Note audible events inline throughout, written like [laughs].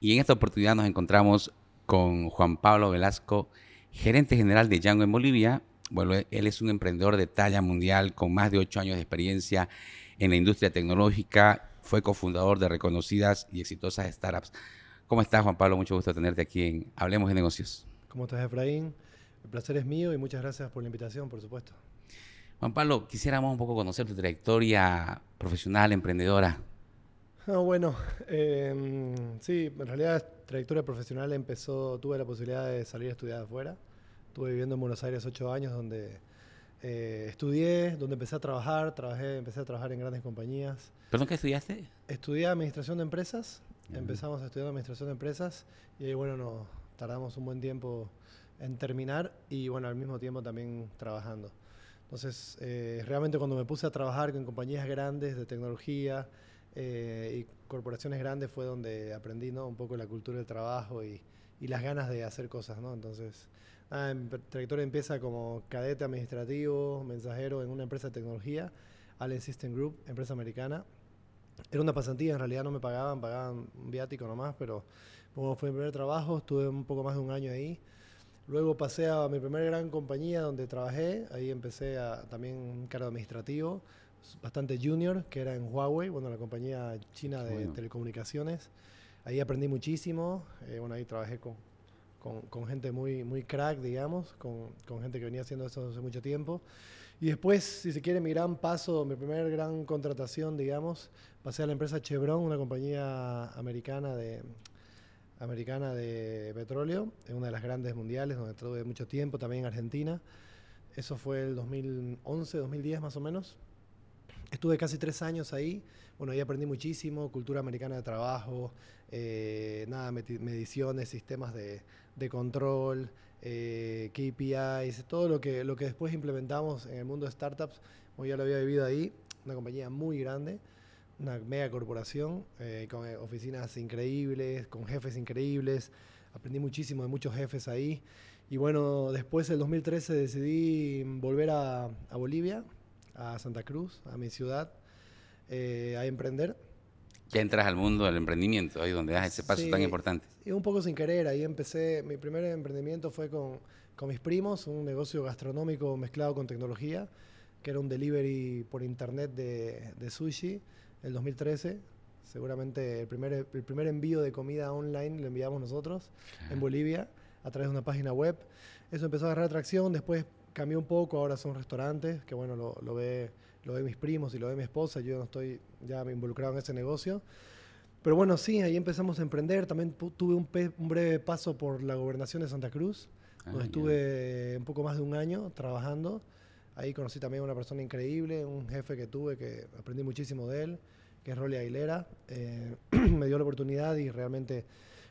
Y en esta oportunidad nos encontramos con Juan Pablo Velasco, gerente general de Django en Bolivia. Bueno, él es un emprendedor de talla mundial con más de ocho años de experiencia en la industria tecnológica. Fue cofundador de reconocidas y exitosas startups. ¿Cómo estás, Juan Pablo? Mucho gusto tenerte aquí en Hablemos de Negocios. ¿Cómo estás, Efraín? El placer es mío y muchas gracias por la invitación, por supuesto. Juan Pablo, quisiéramos un poco conocer tu trayectoria profesional, emprendedora. No, bueno, em, sí, en realidad trayectoria profesional empezó, tuve la posibilidad de salir a estudiar afuera. Estuve viviendo en Buenos Aires ocho años donde eh, estudié, donde empecé a trabajar, trabajé, empecé a trabajar en grandes compañías. ¿Perdón, qué estudiaste? Estudié administración de empresas, empezamos a estudiar administración de empresas y ahí, bueno, nos tardamos un buen tiempo en terminar y bueno, al mismo tiempo también trabajando. Entonces, eh, realmente cuando me puse a trabajar con compañías grandes de tecnología, eh, y corporaciones grandes fue donde aprendí ¿no? un poco la cultura del trabajo y, y las ganas de hacer cosas. ¿no? Entonces, ah, mi trayectoria empieza como cadete administrativo, mensajero en una empresa de tecnología, Allen System Group, empresa americana. Era una pasantía, en realidad no me pagaban, pagaban un viático nomás, pero como fue mi primer trabajo, estuve un poco más de un año ahí. Luego pasé a mi primera gran compañía donde trabajé, ahí empecé a, también un cargo administrativo, bastante junior, que era en Huawei, bueno, la compañía china de telecomunicaciones. Ahí aprendí muchísimo, eh, bueno, ahí trabajé con, con, con, gente muy, muy crack, digamos, con, con, gente que venía haciendo eso hace mucho tiempo. Y después, si se quiere, mi gran paso, mi primera gran contratación, digamos, pasé a la empresa Chevron, una compañía americana de, americana de petróleo, es una de las grandes mundiales, donde estuve mucho tiempo, también en Argentina. Eso fue el 2011, 2010 más o menos. Estuve casi tres años ahí. Bueno, ahí aprendí muchísimo, cultura americana de trabajo, eh, nada, mediciones, sistemas de, de control, eh, KPIs, todo lo que, lo que después implementamos en el mundo de startups. Como ya lo había vivido ahí, una compañía muy grande, una mega corporación, eh, con oficinas increíbles, con jefes increíbles. Aprendí muchísimo de muchos jefes ahí. Y bueno, después del 2013 decidí volver a, a Bolivia a Santa Cruz, a mi ciudad, eh, a emprender. Ya entras al mundo del emprendimiento, ahí donde das ese paso tan importante. Y un poco sin querer, ahí empecé, mi primer emprendimiento fue con, con mis primos, un negocio gastronómico mezclado con tecnología, que era un delivery por internet de, de sushi, el 2013. Seguramente el primer, el primer envío de comida online lo enviamos nosotros en Bolivia a través de una página web. Eso empezó a agarrar atracción, después cambió un poco, ahora son restaurantes, que bueno, lo, lo, ve, lo ve mis primos y lo ve mi esposa, yo no estoy ya involucrado en ese negocio. Pero bueno, sí, ahí empezamos a emprender. También tuve un, un breve paso por la gobernación de Santa Cruz, ah, donde estuve un poco más de un año trabajando. Ahí conocí también a una persona increíble, un jefe que tuve que aprendí muchísimo de él, que es Rolly Aguilera. Eh, [clears throat] me dio la oportunidad y realmente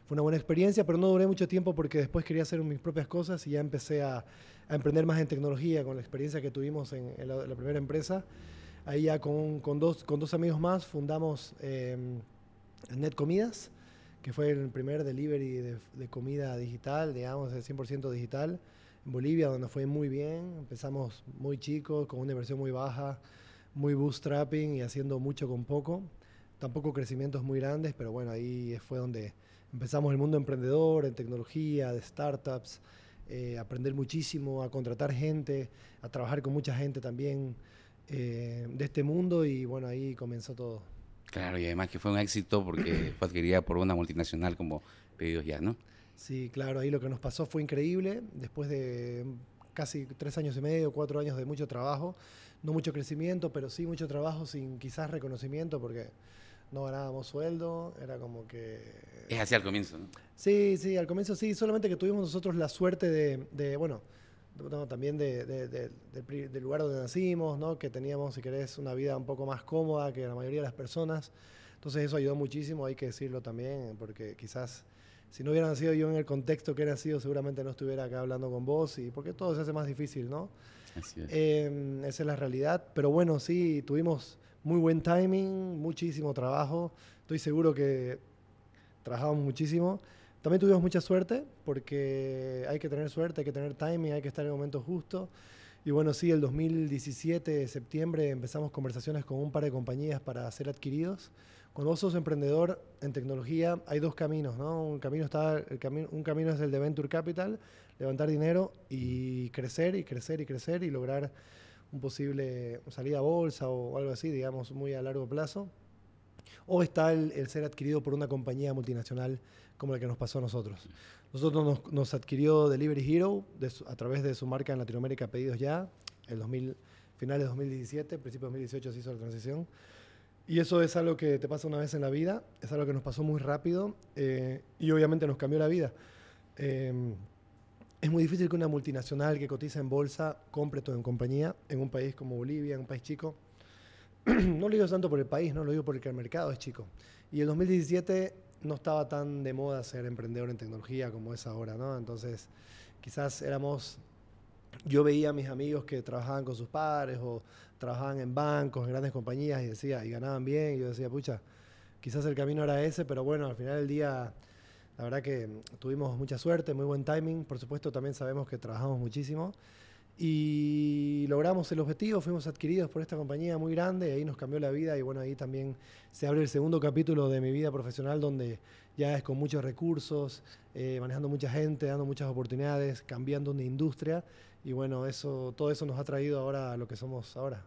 fue una buena experiencia, pero no duré mucho tiempo porque después quería hacer mis propias cosas y ya empecé a, a emprender más en tecnología con la experiencia que tuvimos en, la, primera empresa. Ahí ya con, con, dos, con dos amigos más fundamos eh, Net Comidas, que fue el primer delivery de, de comida digital, digamos, de 100% digital en Bolivia, donde fue muy bien. Empezamos muy chicos, con una inversión muy baja, muy bootstrapping y haciendo mucho con poco. Tampoco crecimientos muy grandes, pero bueno, ahí fue donde empezamos el mundo emprendedor, en tecnología, de startups, eh, aprender muchísimo, a contratar gente, a trabajar con mucha gente también eh, de este mundo y bueno, ahí comenzó todo. Claro, y además que fue un éxito porque [clears throat] fue adquirida por una multinacional como Pedidos Ya, ¿no? Sí, claro, ahí lo que nos pasó fue increíble, después de casi tres años y medio, cuatro años de mucho trabajo, no mucho crecimiento, pero sí mucho trabajo sin quizás reconocimiento porque no ganábamos sueldo, era como que... Es así al comienzo, ¿no? Sí, sí, al comienzo sí, solamente que tuvimos nosotros la suerte de, bueno, también de, del lugar donde nacimos, ¿no? Que teníamos, si querés, una vida un poco más cómoda que la mayoría de las personas. Entonces eso ayudó muchísimo, hay que decirlo también, porque quizás si no hubiera nacido yo en el contexto que he nacido, seguramente no estuviera acá hablando con vos, y porque todo se hace más difícil, ¿no? Así es. Em, esa es la realidad, pero bueno, sí, tuvimos muy buen timing, muchísimo trabajo. Estoy seguro que trabajamos muchísimo. También tuvimos mucha suerte, porque hay que tener suerte, hay que tener timing, hay que estar en el momento justo. Y bueno, sí, el 2017, septiembre, empezamos conversaciones con un par de compañías para ser adquiridos. Cuando vos sos emprendedor en tecnología, hay dos caminos, ¿no? Un camino, está, el camino, un camino es el de Venture Capital, levantar dinero y crecer y crecer y crecer y lograr un posible salida a bolsa o algo así, digamos, muy a largo plazo. O está el, ser adquirido por una compañía multinacional como la que nos pasó a nosotros. Nosotros nos, adquirió Delivery Hero a través de su marca en Latinoamérica Pedidos Ya, el 2000, finales de 2017, principio de 2018 se hizo la transición. Y eso es algo que te pasa una vez en la vida, es algo que nos pasó muy rápido eh, y obviamente nos cambió la vida. Eh, es muy difícil que una multinacional que cotiza en bolsa compre todo en compañía en un país como Bolivia, en un país chico. [clears throat] no lo digo tanto por el país, no lo digo porque el mercado es chico. Y el 2017 no estaba tan de moda ser emprendedor en tecnología como es ahora, ¿no? Entonces, quizás éramos yo veía a mis amigos que trabajaban con sus padres o trabajaban en bancos, en grandes compañías y decía, y ganaban bien, y yo decía, pucha, quizás el camino era ese, pero bueno, al final del día la verdad que tuvimos mucha suerte, muy buen timing. Por supuesto, también sabemos que trabajamos muchísimo. Y logramos el objetivo, fuimos adquiridos por esta compañía muy grande, y ahí nos cambió la vida y bueno, ahí también se abre el segundo capítulo de mi vida profesional donde ya es con muchos recursos, eh, manejando mucha gente, dando muchas oportunidades, cambiando una industria y bueno, eso, todo eso nos ha traído ahora a lo que somos ahora.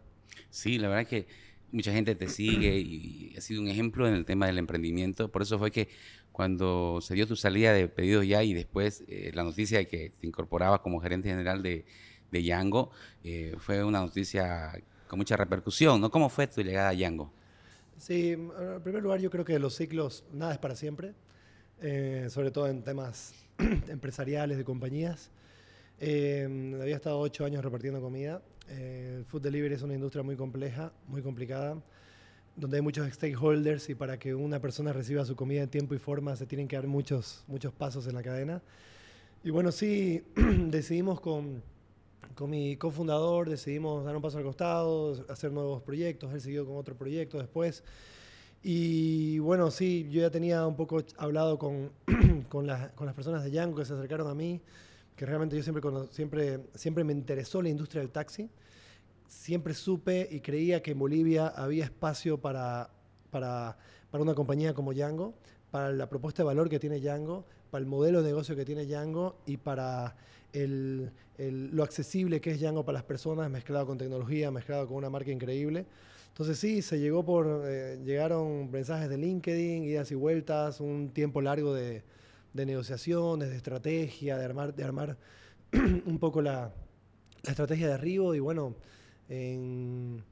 Sí, la verdad que mucha gente te sigue y ha sido un ejemplo en el tema del emprendimiento, por eso fue que cuando se dio tu salida de pedidos ya y después eh, la noticia de que te incorporabas como gerente general de, de Yango, eh, fue una noticia con mucha repercusión, ¿no? ¿Cómo fue tu llegada a Yango? Sí, en primer lugar yo creo que los ciclos, nada es para siempre, eh, sobre todo en temas [clears throat] empresariales de compañías. había estado ocho años repartiendo comida. el food delivery es una industria muy compleja, muy complicada donde hay muchos stakeholders y para que una persona reciba su comida en tiempo y forma se tienen que dar muchos, muchos pasos en la cadena. Y bueno, sí, [clears throat] decidimos con, con mi cofundador, decidimos dar un paso al costado, hacer nuevos proyectos, él siguió con otro proyecto después. Y bueno, sí, yo ya tenía un poco hablado con, [clears throat] con, con las personas de Yango que se acercaron a mí, que realmente yo siempre, siempre, siempre me interesó la industria del taxi siempre supe y creía que en Bolivia había espacio para, para, para una compañía como Yango, para la propuesta de valor que tiene Yango, para el modelo de negocio que tiene Yango y para el, lo accesible que es Yango para las personas, mezclado con tecnología, mezclado con una marca increíble. Entonces sí, se llegó por, eh, llegaron mensajes de LinkedIn, idas y vueltas, un tiempo largo de, de negociaciones, de estrategia, de armar, de armar [clears throat] un poco la, la estrategia de arribo y bueno, en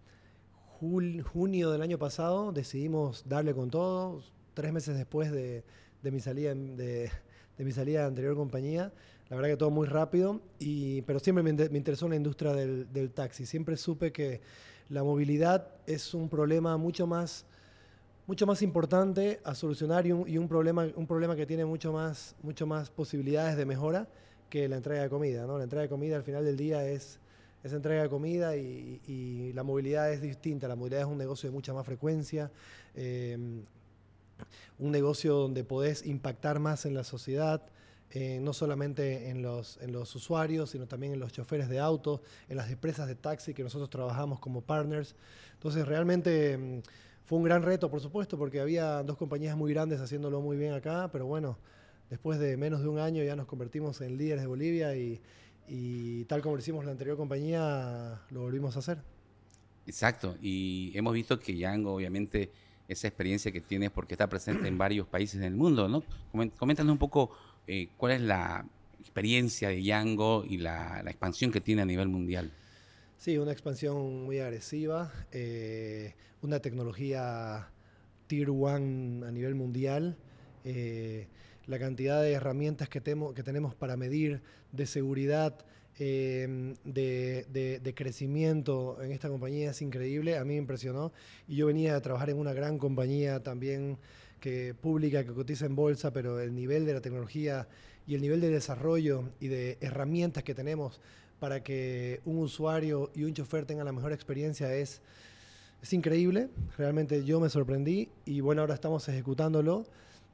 junio del año pasado decidimos darle con todo, tres meses después de, mi salida de, mi salida de anterior compañía. La verdad que todo muy rápido, y, pero siempre me, interesó la industria del, taxi. Siempre supe que la movilidad es un problema mucho más, mucho más importante a solucionar y, un, problema, un problema que tiene mucho más, mucho más posibilidades de mejora que la entrega de comida. ¿no? La entrega de comida al final del día es esa entrega de comida y, la movilidad es distinta. La movilidad es un negocio de mucha más frecuencia, em, un negocio donde podés impactar más en la sociedad, eh, no solamente en los, en los usuarios, sino también en los choferes de autos, en las empresas de taxi que nosotros trabajamos como partners. Entonces, realmente em, fue un gran reto, por supuesto, porque había dos compañías muy grandes haciéndolo muy bien acá, pero bueno, después de menos de un año ya nos convertimos en líderes de Bolivia y y tal como lo hicimos la anterior compañía, lo volvimos a hacer. Exacto, y hemos visto que Yango, obviamente, esa experiencia que tienes porque está presente en varios [clears throat] países del mundo, ¿no? Coméntanos un poco eh, cuál es la experiencia de Yango y la, expansión que tiene a nivel mundial. Sí, una expansión muy agresiva, eh, una tecnología Tier 1 a nivel mundial. Eh, la cantidad de herramientas que, tenemos para medir de seguridad, em, de, crecimiento en esta compañía es increíble, a mí me impresionó. Y yo venía a trabajar en una gran compañía también que pública, que cotiza en bolsa, pero el nivel de la tecnología y el nivel de desarrollo y de herramientas que tenemos para que un usuario y un chofer tengan la mejor experiencia es, es increíble. Realmente yo me sorprendí y bueno, ahora estamos ejecutándolo.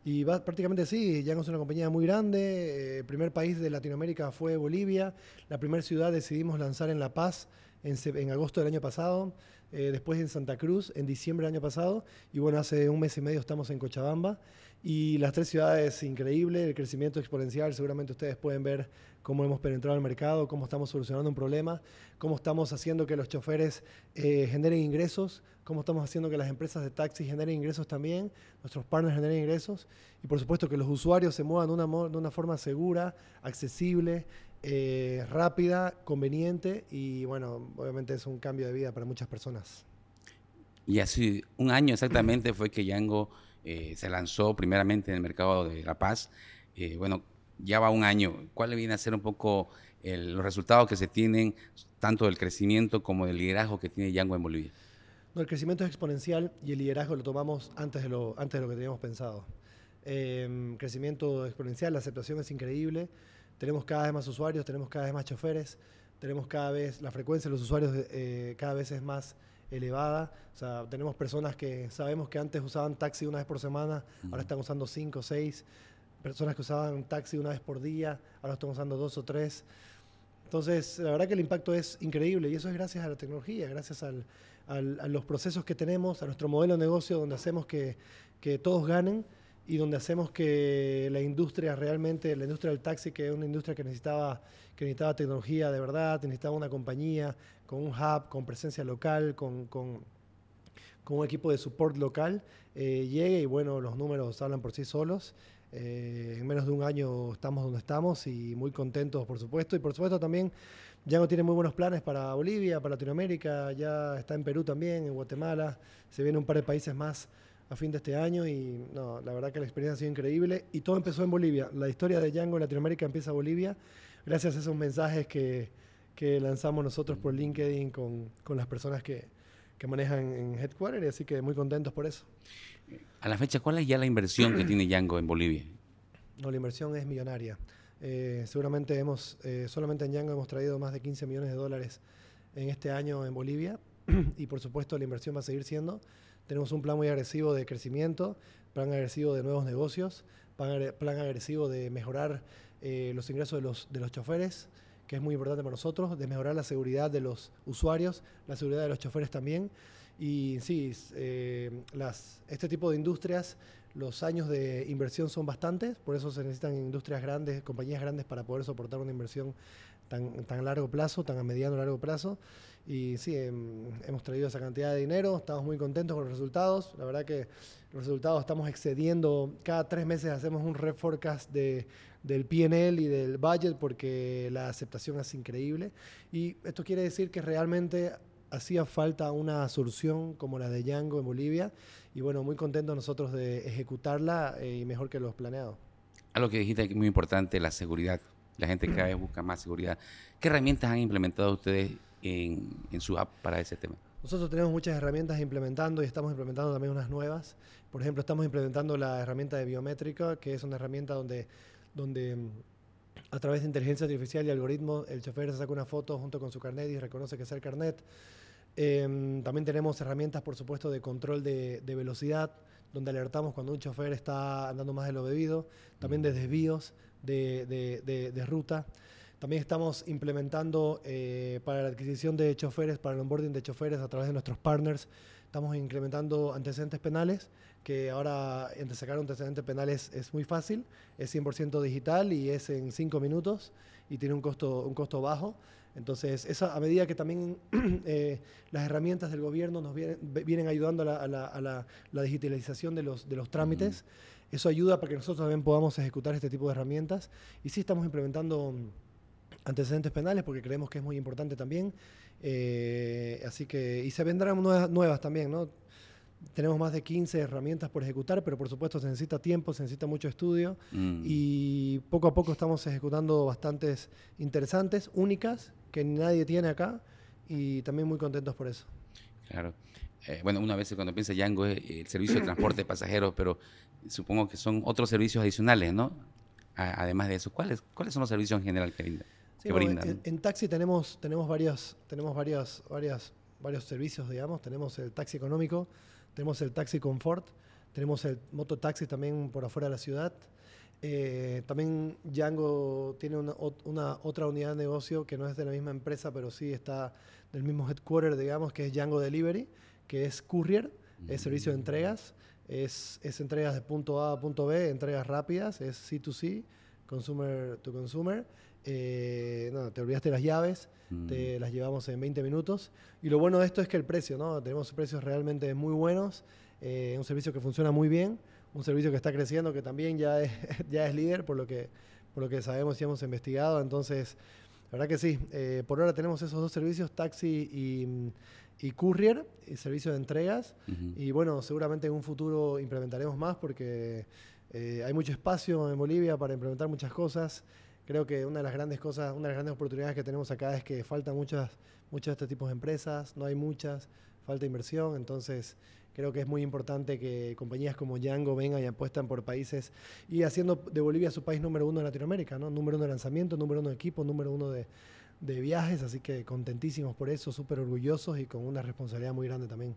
Y prácticamente sí, Django es una compañía muy grande. el primer país de Latinoamérica fue Bolivia. La primera ciudad decidimos lanzar en La Paz en, agosto del año pasado. después en Santa Cruz en diciembre del año pasado. Y bueno, hace un mes y medio estamos en Cochabamba. Y las tres ciudades, increíble, el crecimiento exponencial, seguramente ustedes pueden ver cómo hemos penetrado al mercado, cómo estamos solucionando un problema, cómo estamos haciendo que los choferes eh, generen ingresos, cómo estamos haciendo que las empresas de taxi generen ingresos también, nuestros partners generen ingresos y por supuesto que los usuarios se muevan de una forma segura, accesible, eh, rápida, conveniente y bueno, obviamente es un cambio de vida para muchas personas. Y hace un año exactamente fue que Yango eh, se lanzó primeramente en el mercado de La Paz. Eh, bueno, ya va un año. ¿Cuál viene a ser un poco los resultados que se tienen, tanto del crecimiento como del liderazgo que tiene Yango en Bolivia? No, el crecimiento es exponencial y el liderazgo lo tomamos antes de lo, antes de lo que teníamos pensado. Em, crecimiento exponencial, la aceptación es increíble. Tenemos cada vez más usuarios, tenemos cada vez más choferes, tenemos cada vez, la frecuencia de los usuarios eh, cada vez es más elevada. O sea, tenemos personas que sabemos que antes usaban taxi una vez por semana, ahora están usando cinco o seis. Personas que usaban taxi una vez por día, ahora están usando dos o tres. Entonces, la verdad que el impacto es increíble y eso es gracias a la tecnología, gracias a los procesos que tenemos, a nuestro modelo de negocio donde hacemos que, que todos ganen y donde hacemos que la industria realmente, la industria del taxi, que es una industria que necesitaba, que necesitaba tecnología de verdad, necesitaba una compañía con un hub, con presencia local, con, con, un equipo de support local, eh, llegue y bueno, los números hablan por sí solos. Eh, en menos de un año estamos donde estamos y muy contentos, por supuesto. Y por supuesto también no tiene muy buenos planes para Bolivia, para Latinoamérica, ya está en Perú también, en Guatemala, se vienen un par de países más a fin de este año y no, la verdad que la experiencia ha sido increíble y todo empezó en Bolivia. La historia de Django en Latinoamérica empieza en Bolivia gracias a esos mensajes que, que lanzamos nosotros por LinkedIn con, con las personas que, que manejan en Headquarter, y así que muy contentos por eso. A la fecha, ¿cuál es ya la inversión que tiene Django en Bolivia? No, la inversión es millonaria. Eh, seguramente hemos, eh, solamente en Django hemos traído más de 15 millones de dólares en este año en Bolivia [clears throat] y por supuesto la inversión va a seguir siendo. Tenemos un plan muy agresivo de crecimiento, plan agresivo de nuevos negocios, plan, agresivo de mejorar eh, los ingresos de los, de los choferes, que es muy importante para nosotros, de mejorar la seguridad de los usuarios, la seguridad de los choferes también. Y sí, eh, este tipo de industrias, los años de inversión son bastantes, por eso se necesitan industrias grandes, compañías grandes para poder soportar una inversión tan, tan largo plazo, tan a mediano largo plazo. Y sí, em, hemos traído esa cantidad de dinero, estamos muy contentos con los resultados. La verdad que los resultados estamos excediendo, cada tres meses hacemos un reforecast de, del PNL y del budget porque la aceptación es increíble. Y esto quiere decir que realmente hacía falta una solución como la de Django en Bolivia. Y bueno, muy contentos nosotros de ejecutarla eh, y mejor que los planeados. Algo que dijiste que es muy importante, la seguridad. La gente cada vez busca más seguridad. ¿Qué herramientas han implementado ustedes en, en su app para ese tema? Nosotros tenemos muchas herramientas implementando y estamos implementando también unas nuevas. Por ejemplo, estamos implementando la herramienta de biométrica, que es una herramienta donde, donde mm, a través de inteligencia artificial y algoritmos el chofer se saca una foto junto con su carnet y reconoce que es el carnet. Em, también tenemos herramientas, por supuesto, de control de, de, velocidad, donde alertamos cuando un chofer está andando más de lo bebido, también de desvíos de, de, de ruta. También estamos implementando eh, para la adquisición de choferes, para el onboarding de choferes a través de nuestros partners, estamos implementando antecedentes penales, que ahora entre sacar antecedentes penales es muy fácil, es 100% digital y es en 5 minutos y tiene un costo, un costo bajo. Entonces, eso, a medida que también [clears throat] eh, las herramientas del gobierno nos vienen, vienen ayudando a, la, a la, la, digitalización de los, de los trámites, eso ayuda para que nosotros también podamos ejecutar este tipo de herramientas. Y sí estamos implementando antecedentes penales porque creemos que es muy importante también. Eh, así que, y se vendrán nuevas, nuevas también, ¿no? Tenemos más de 15 herramientas por ejecutar, pero por supuesto se necesita tiempo, se necesita mucho estudio mm. y poco a poco estamos ejecutando bastantes interesantes, únicas, que nadie tiene acá y también muy contentos por eso. Claro. Eh, bueno, una vez cuando piensa Django es el servicio de transporte de pasajeros, pero supongo que son otros servicios adicionales, ¿no? además de eso, ¿cuáles, ¿cuáles son los servicios en general que brindan? en, taxi tenemos, tenemos, varios, tenemos varios, varios servicios, digamos. Tenemos el taxi económico, tenemos el taxi confort, Tenemos el mototaxi también por afuera de la ciudad. Eh, también Django tiene una, otra unidad de negocio que no es de la misma empresa, pero sí está del mismo headquarter, digamos, que es Django Delivery, que es courier, es servicio de entregas, es, es entregas de punto A a punto B, entregas rápidas, es C2C, consumer to consumer. Eh, no, te olvidaste las llaves, te mm. las llevamos en 20 minutos. Y lo bueno de esto es que el precio, ¿no? Tenemos precios realmente muy buenos, eh, un servicio que funciona muy bien un servicio que está creciendo, que también ya es, [laughs] ya es líder, por lo, que, por lo que sabemos y hemos investigado. Entonces, la verdad que sí, eh, por ahora tenemos esos dos servicios, taxi y, y courier, y servicio de entregas. Y bueno, seguramente en un futuro implementaremos más porque eh, hay mucho espacio en Bolivia para implementar muchas cosas. Creo que una de las grandes cosas, una de las grandes oportunidades que tenemos acá es que faltan muchas, muchos de estos tipos de empresas, no hay muchas, falta inversión, entonces Creo que es muy importante que compañías como Django vengan y apuestan por países y haciendo de Bolivia su país número uno en Latinoamérica, ¿no? Número uno de lanzamiento, número uno de equipo, número uno de, viajes, así que contentísimos por eso, súper orgullosos y con una responsabilidad muy grande también.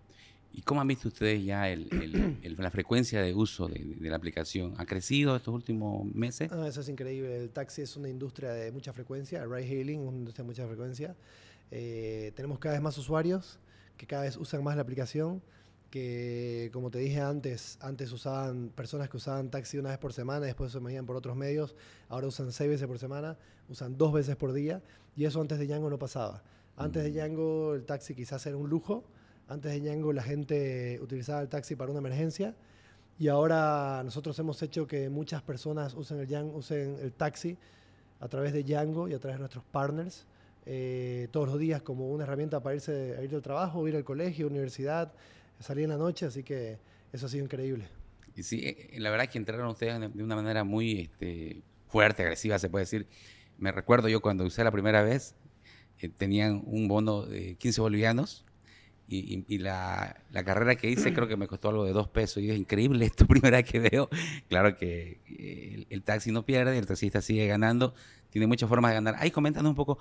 ¿Y cómo han visto ustedes ya [clears throat] la frecuencia de uso de, la aplicación? ¿Ha crecido estos últimos meses? Ah, eso es increíble. El taxi es una industria de mucha frecuencia, el ride hailing es una industria de mucha frecuencia. Eh, tenemos cada vez más usuarios que cada vez usan más la aplicación que como te dije antes, antes usaban personas que usaban taxi una vez por semana, después se movían por otros medios, ahora usan seis veces por semana, usan dos veces por día, y eso antes de Django no pasaba. Antes de mm. Django el taxi quizás era un lujo, antes de Django la gente utilizaba el taxi para una emergencia, y ahora nosotros hemos hecho que muchas personas usen el, usen el taxi a través de Django y a través de nuestros partners. Eh, todos los días como una herramienta para irse a ir al trabajo, ir al colegio, universidad, salí en la noche, así que eso ha sido increíble. Y sí, eh, la verdad es que entraron ustedes de una manera muy este, fuerte, agresiva, se puede decir. Me recuerdo yo cuando usé la primera vez, eh, tenían un bono de 15 bolivianos y, la, carrera que hice creo que me costó algo de dos pesos. Y [laughs] es increíble esto, primera vez que veo. Claro que eh, el, taxi no pierde, el taxista sigue ganando, tiene muchas formas de ganar. Ahí comentando un poco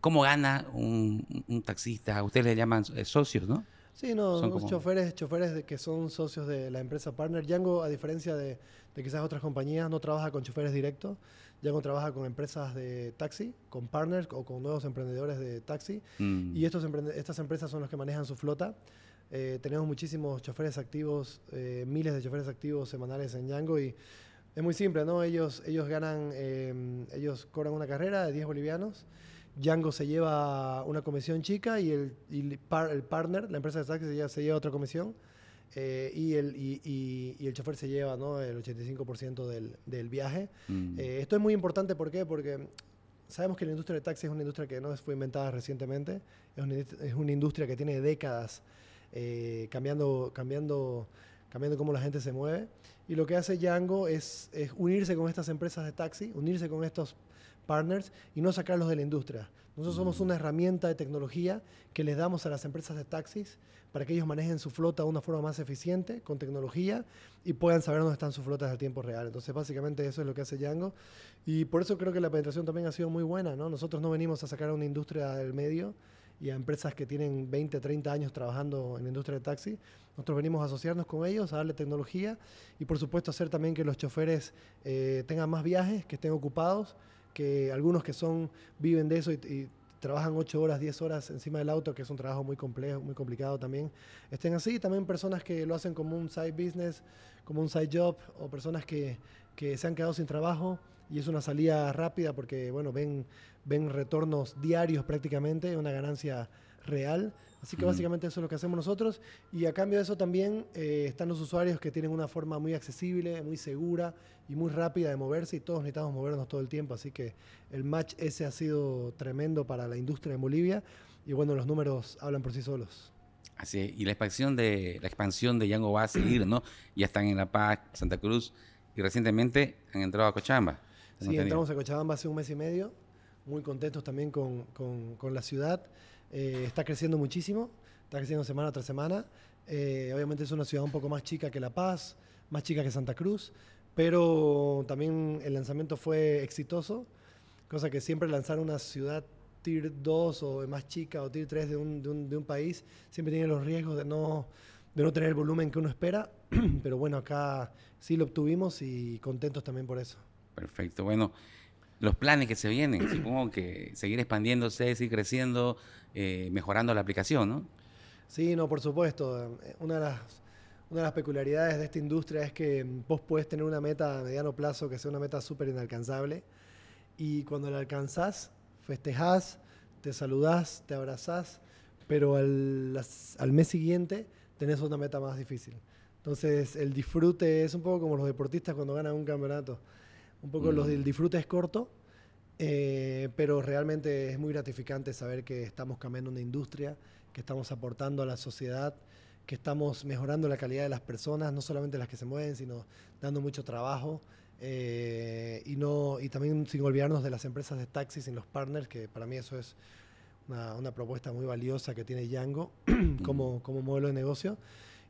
cómo gana un, un taxista. Ustedes le llaman socios, ¿no? Sí, no, son choferes, choferes que son socios de la empresa partner. Django, a diferencia de, quizás otras compañías, no trabaja con choferes directos. Django trabaja con empresas de taxi, con partners o con nuevos emprendedores de taxi. Mm. Y estos estas empresas son los que manejan su flota. Eh, tenemos muchísimos choferes activos, eh, miles de choferes activos semanales en Django y es muy simple, ¿no? Ellos, ellos ganan, eh, ellos cobran una carrera de 10 bolivianos Django se lleva una comisión chica y el, el partner, la empresa de taxi, se lleva, se lleva otra comisión. Eh, y, el, y, el chofer se lleva ¿no? el 85% del, del viaje. Mm. Eh, esto es muy importante, ¿por qué? Porque sabemos que la industria de taxi es una industria que no fue inventada recientemente, es una, es una industria que tiene décadas eh, cambiando, cambiando, cambiando cómo la gente se mueve. Y lo que hace Django es, es unirse con estas empresas de taxi, unirse con estos partners y no sacarlos de la industria. Nosotros somos mm. una herramienta de tecnología que les damos a las empresas de taxis para que ellos manejen su flota de una forma más eficiente, con tecnología, y puedan saber dónde están sus flotas al tiempo real. Entonces, básicamente eso es lo que hace Django. Y por eso creo que la penetración también ha sido muy buena. ¿no? Nosotros no venimos a sacar a una industria del medio y a empresas que tienen 20, 30 años trabajando en la industria de taxi. Nosotros venimos a asociarnos con ellos, a darle tecnología y por supuesto hacer también que los choferes eh, tengan más viajes, que estén ocupados que algunos que son viven de eso y, trabajan 8 horas, 10 horas encima del auto, que es un trabajo muy complejo, muy complicado también, estén así. También personas que lo hacen como un side business, como un side job, o personas que, que se han quedado sin trabajo y es una salida rápida porque, bueno, ven, ven retornos diarios prácticamente, una ganancia real. Así que básicamente eso es lo que hacemos nosotros. Y a cambio de eso también eh, están los usuarios que tienen una forma muy accesible, muy segura y muy rápida de moverse y todos necesitamos movernos todo el tiempo. Así que el match ese ha sido tremendo para la industria en Bolivia y bueno, los números hablan por sí solos. Así es. Y la expansión de la expansión de Yango va a seguir, ¿no? [clears throat] Ya están en La Paz, Santa Cruz y recientemente han entrado a Cochabamba. Sí, entramos a Cochabamba hace un mes y medio. Muy contentos también con, con la ciudad. Eh, está creciendo muchísimo, está creciendo semana tras semana. Eh, obviamente es una ciudad un poco más chica que La Paz, más chica que Santa Cruz, pero también el lanzamiento fue exitoso, cosa que siempre lanzar una ciudad Tier 2 o más chica o Tier 3 de un, de un, de un país siempre tiene los riesgos de no, de no tener el volumen que uno espera, [clears throat] pero bueno, acá sí lo obtuvimos y contentos también por eso. Perfecto, bueno, los planes que se vienen, supongo que seguir expandiéndose, seguir creciendo, eh, mejorando la aplicación, ¿no? Sí, no, por supuesto. Una de, las, peculiaridades de esta industria es que vos puedes tener una meta a mediano plazo que sea una meta súper inalcanzable y cuando la alcanzás, festejás, te saludás, te abrazás, pero al, al mes siguiente tenés una meta más difícil. Entonces, el disfrute es un poco como los deportistas cuando ganan un campeonato. Un poco los, el mm. disfrute es corto, eh, pero realmente es muy gratificante saber que estamos cambiando una industria, que estamos aportando a la sociedad, que estamos mejorando la calidad de las personas, no solamente las que se mueven, sino dando mucho trabajo. Eh, y, no, y también sin olvidarnos de las empresas de taxis y los partners, que para mí eso es una, propuesta muy valiosa que tiene Django [clears throat] como, como modelo de negocio.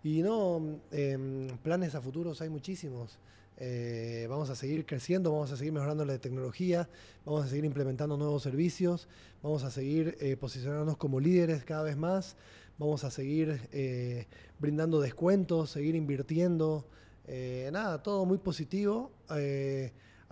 Y no, em, planes a futuros hay muchísimos. Eh, vamos a seguir creciendo, vamos a seguir mejorando la tecnología, vamos a seguir implementando nuevos servicios, vamos a seguir eh, posicionándonos como líderes cada vez más, vamos a seguir eh, brindando descuentos, seguir invirtiendo. nada, todo muy positivo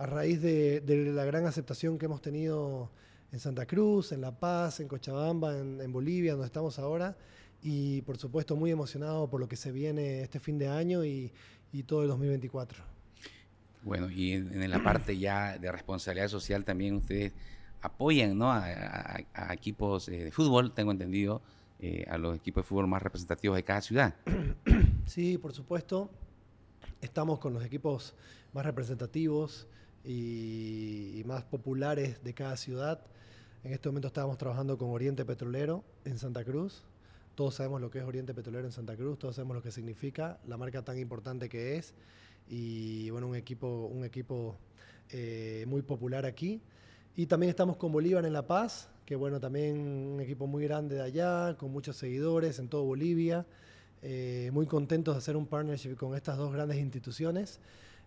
a raíz de, la gran aceptación que hemos tenido en Santa Cruz, en La Paz, en Cochabamba, en, Bolivia, donde estamos ahora. Y por supuesto muy emocionado por lo que se viene este fin de año y, todo el 2024. Bueno, y en, la parte ya de responsabilidad social también ustedes apoyan ¿no? a, equipos eh, de fútbol, tengo entendido, eh, a los equipos de fútbol más representativos de cada ciudad. [clears throat] Sí, por supuesto. Estamos con los equipos más representativos y más populares de cada ciudad. En este momento estábamos trabajando con Oriente Petrolero en Santa Cruz. Todos sabemos lo que es Oriente Petrolero en Santa Cruz, todos sabemos lo que significa, la marca tan importante que es y bueno, un equipo, un equipo eh, muy popular aquí. Y también estamos con Bolívar en La Paz, que bueno, también un equipo muy grande de allá, con muchos seguidores en todo Bolivia. Eh, muy contentos de hacer un partnership con estas dos grandes instituciones.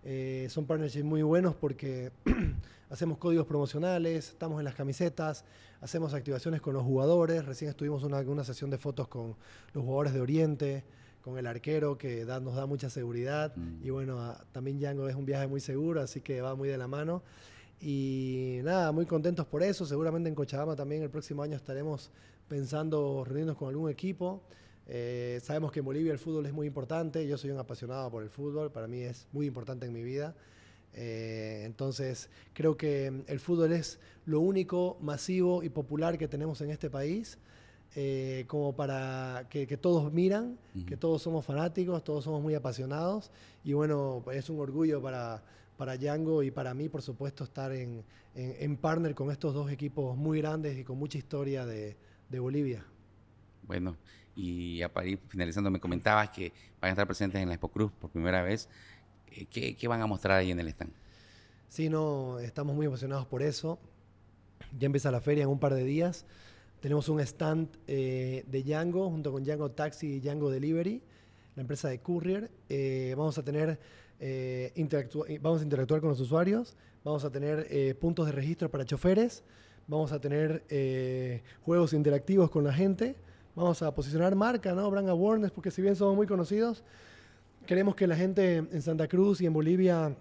Eh, son partnerships muy buenos porque [clears throat] hacemos códigos promocionales, estamos en las camisetas, hacemos activaciones con los jugadores. Recién estuvimos una, una sesión de fotos con los jugadores de Oriente, con el arquero que nos da mucha seguridad. Mm. Y bueno, también Django es un viaje muy seguro, así que va muy de la mano. Y nada, muy contentos por eso. Seguramente en Cochabamba también el próximo año estaremos pensando reunirnos con algún equipo. Eh, sabemos que en Bolivia el fútbol es muy importante, yo soy un apasionado por el fútbol, para mí es muy importante en mi vida. Eh, entonces, creo que el fútbol es lo único masivo y popular que tenemos en este país, eh, como para que, todos miran, que todos somos fanáticos, todos somos muy apasionados. Y bueno, es un orgullo para, para Django y para mí, por supuesto, estar en, en, partner con estos dos equipos muy grandes y con mucha historia de, de Bolivia. Bueno, y ya para ir finalizando, me comentabas que van a estar presentes en la Expo Cruz por primera vez. Eh, ¿Qué, van a mostrar ahí en el stand? Sí, no, estamos muy emocionados por eso. Ya empieza la feria en un par de días. Tenemos un stand eh, de Django junto con Django Taxi y Django Delivery, la empresa de Courier. Eh, vamos a tener vamos a interactuar con los usuarios, vamos a tener puntos de registro para choferes, vamos a tener juegos interactivos con la gente vamos a posicionar marca, ¿no? Brand awareness, porque si bien somos muy conocidos, queremos que la gente en Santa Cruz y en Bolivia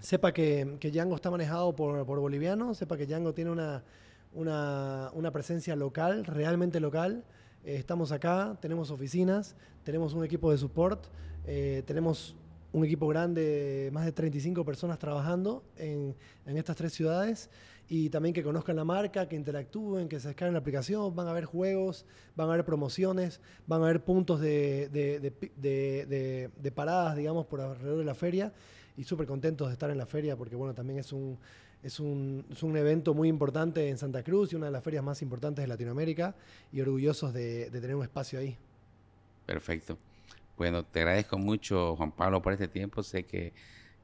sepa que, que Django está manejado por, por bolivianos, sepa que Django tiene una, una, presencia local, realmente local. Eh, estamos acá, tenemos oficinas, tenemos un equipo de support, eh, tenemos un equipo grande, más de 35 personas trabajando en, en estas tres ciudades y también que conozcan la marca, que interactúen, que se descarguen la aplicación, van a haber juegos, van a haber promociones, van a haber puntos de, de, paradas, digamos, por alrededor de la feria y súper contentos de estar en la feria porque, bueno, también es un, es un, es un evento muy importante en Santa Cruz y una de las ferias más importantes de Latinoamérica y orgullosos de tener un espacio ahí. Perfecto. Bueno, te agradezco mucho, Juan Pablo, por este tiempo. Sé que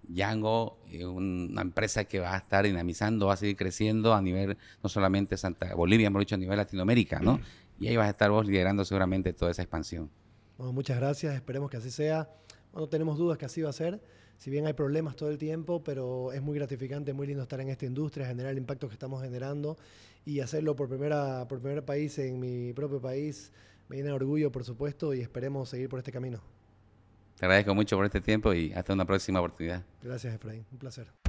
Yango es una empresa que va a estar dinamizando, va a seguir creciendo a nivel, no solamente Santa Bolivia, hemos dicho a nivel Latinoamérica, ¿no? Y ahí vas a estar vos liderando seguramente toda esa expansión. Bueno, muchas gracias, esperemos que así sea. No tenemos dudas que así va a ser. Si bien hay problemas todo el tiempo, pero es muy gratificante, muy lindo estar en esta industria, generar el impacto que estamos generando y hacerlo por primera por primer país en mi propio país me llena de orgullo, por supuesto, y esperemos seguir por este camino. Te agradezco mucho por este tiempo y hasta una próxima oportunidad. Gracias, Efraín. Un placer.